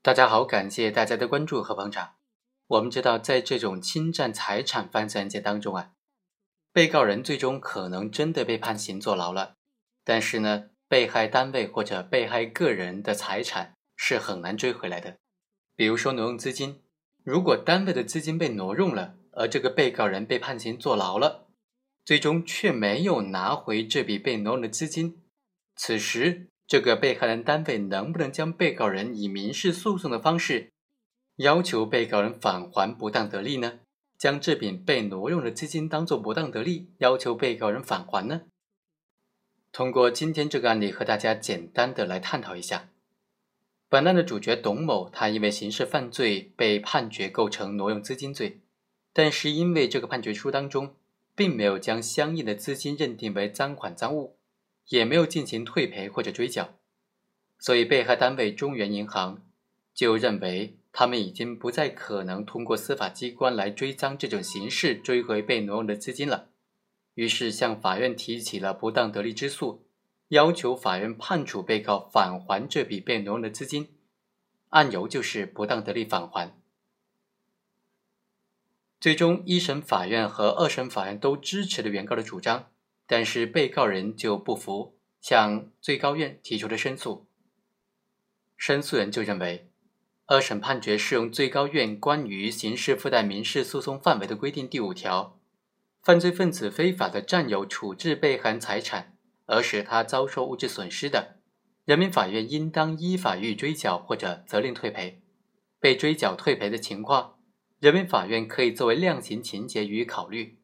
大家好，感谢大家的关注和捧场。我们知道，在这种侵占财产犯罪案件当中啊，被告人最终可能真的被判刑坐牢了，但是呢，被害单位或者被害个人的财产是很难追回来的。比如说挪用资金，如果单位的资金被挪用了，而这个被告人被判刑坐牢了，最终却没有拿回这笔被挪用的资金，此时。这个被害人单位能不能将被告人以民事诉讼的方式要求被告人返还不当得利呢？将这笔被挪用的资金当做不当得利，要求被告人返还呢？通过今天这个案例和大家简单的来探讨一下。本案的主角董某，他因为刑事犯罪被判决构成挪用资金罪，但是因为这个判决书当中并没有将相应的资金认定为赃款赃物。也没有进行退赔或者追缴，所以被害单位中原银行就认为他们已经不再可能通过司法机关来追赃这种形式追回被挪用的资金了，于是向法院提起了不当得利之诉，要求法院判处被告返还这笔被挪用的资金，案由就是不当得利返还。最终，一审法院和二审法院都支持了原告的主张。但是被告人就不服，向最高院提出了申诉。申诉人就认为，二审判决适用最高院关于刑事附带民事诉讼范围的规定第五条，犯罪分子非法的占有、处置被害人财产而使他遭受物质损失的，人民法院应当依法予以追缴或者责令退赔。被追缴退赔的情况，人民法院可以作为量刑情节予以考虑。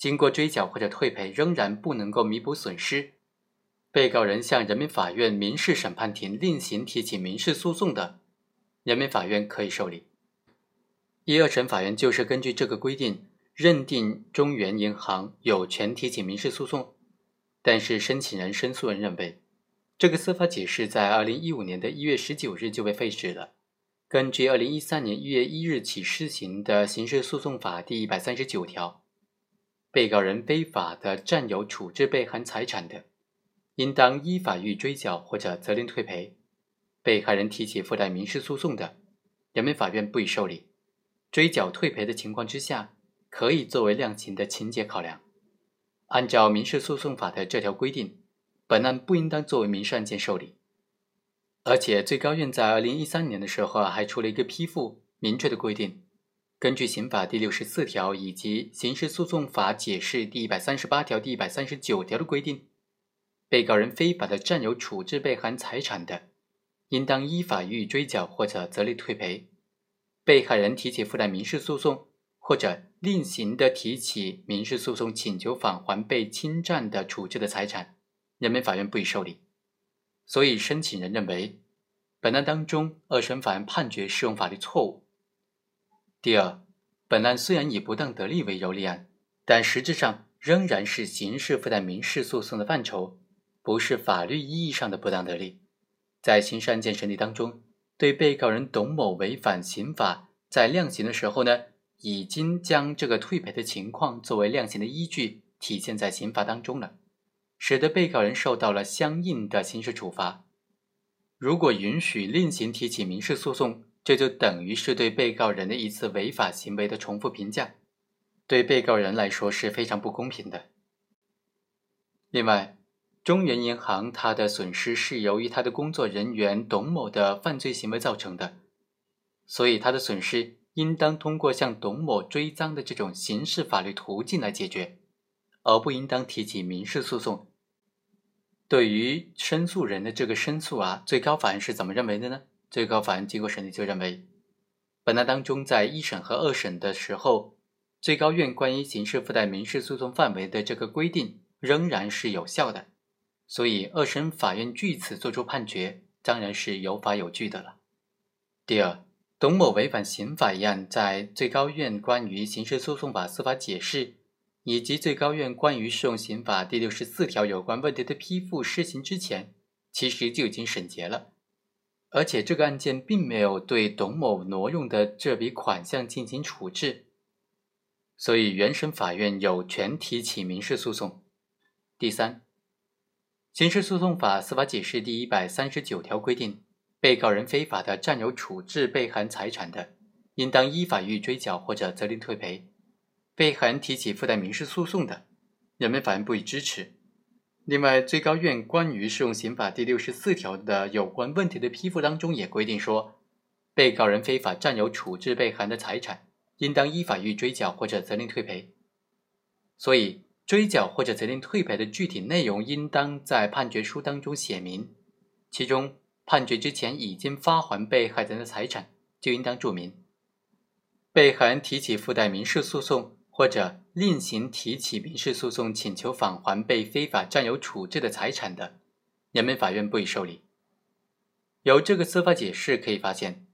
经过追缴或者退赔仍然不能够弥补损失，被告人向人民法院民事审判庭另行提起民事诉讼的，人民法院可以受理。一二审法院就是根据这个规定认定中原银行有权提起民事诉讼，但是申请人、申诉人认为，这个司法解释在二零一五年的一月十九日就被废止了。根据二零一三年一月一日起施行的刑事诉讼法第一百三十九条。被告人非法的占有、处置被害人财产的，应当依法予以追缴或者责令退赔。被害人提起附带民事诉讼的，人民法院不予受理。追缴退赔的情况之下，可以作为量刑的情节考量。按照民事诉讼法的这条规定，本案不应当作为民事案件受理。而且最高院在二零一三年的时候，还出了一个批复，明确的规定。根据刑法第六十四条以及刑事诉讼法解释第一百三十八条、第一百三十九条的规定，被告人非法的占有、处置被害人财产的，应当依法予以追缴或者责令退赔。被害人提起附带民事诉讼或者另行的提起民事诉讼，请求返还被侵占的、处置的财产，人民法院不予受理。所以，申请人认为，本案当中二审法院判决适用法律错误。第二，本案虽然以不当得利为由立案，但实质上仍然是刑事附带民事诉讼的范畴，不是法律意义上的不当得利。在刑事案件审理当中，对被告人董某违反刑法，在量刑的时候呢，已经将这个退赔的情况作为量刑的依据体现在刑罚当中了，使得被告人受到了相应的刑事处罚。如果允许另行提起民事诉讼，这就等于是对被告人的一次违法行为的重复评价，对被告人来说是非常不公平的。另外，中原银行它的损失是由于它的工作人员董某的犯罪行为造成的，所以它的损失应当通过向董某追赃的这种刑事法律途径来解决，而不应当提起民事诉讼。对于申诉人的这个申诉啊，最高法院是怎么认为的呢？最高法院经过审理，就认为，本案当中在一审和二审的时候，最高院关于刑事附带民事诉讼范围的这个规定仍然是有效的，所以二审法院据此作出判决，当然是有法有据的了。第二，董某违反刑法一案，在最高院关于刑事诉讼法司法解释以及最高院关于适用刑法第六十四条有关问题的批复施行之前，其实就已经审结了。而且这个案件并没有对董某挪用的这笔款项进行处置，所以原审法院有权提起民事诉讼。第三，刑事诉讼法司法解释第一百三十九条规定，被告人非法的占有、处置被害财产的，应当依法予以追缴或者责令退赔；被害人提起附带民事诉讼的，人民法院不予支持。另外，最高院关于适用刑法第六十四条的有关问题的批复当中也规定说，被告人非法占有、处置被害人的财产，应当依法予以追缴或者责令退赔。所以，追缴或者责令退赔的具体内容，应当在判决书当中写明。其中，判决之前已经发还被害人的财产，就应当注明。被害人提起附带民事诉讼或者另行提起民事诉讼，请求返还被非法占有、处置的财产的，人民法院不予受理。由这个司法解释可以发现，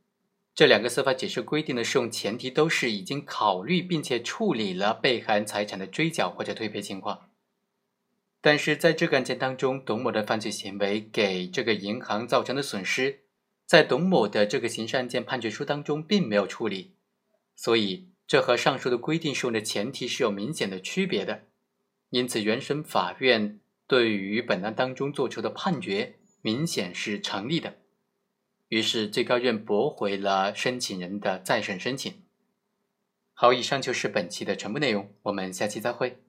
这两个司法解释规定的适用前提都是已经考虑并且处理了被害人财产的追缴或者退赔情况。但是在这个案件当中，董某的犯罪行为给这个银行造成的损失，在董某的这个刑事案件判决书当中并没有处理，所以这和上述的规定适用的前提是有明显的区别的。因此，原审法院对于本案当中作出的判决明显是成立的。于是，最高院驳回了申请人的再审申请。好，以上就是本期的全部内容，我们下期再会。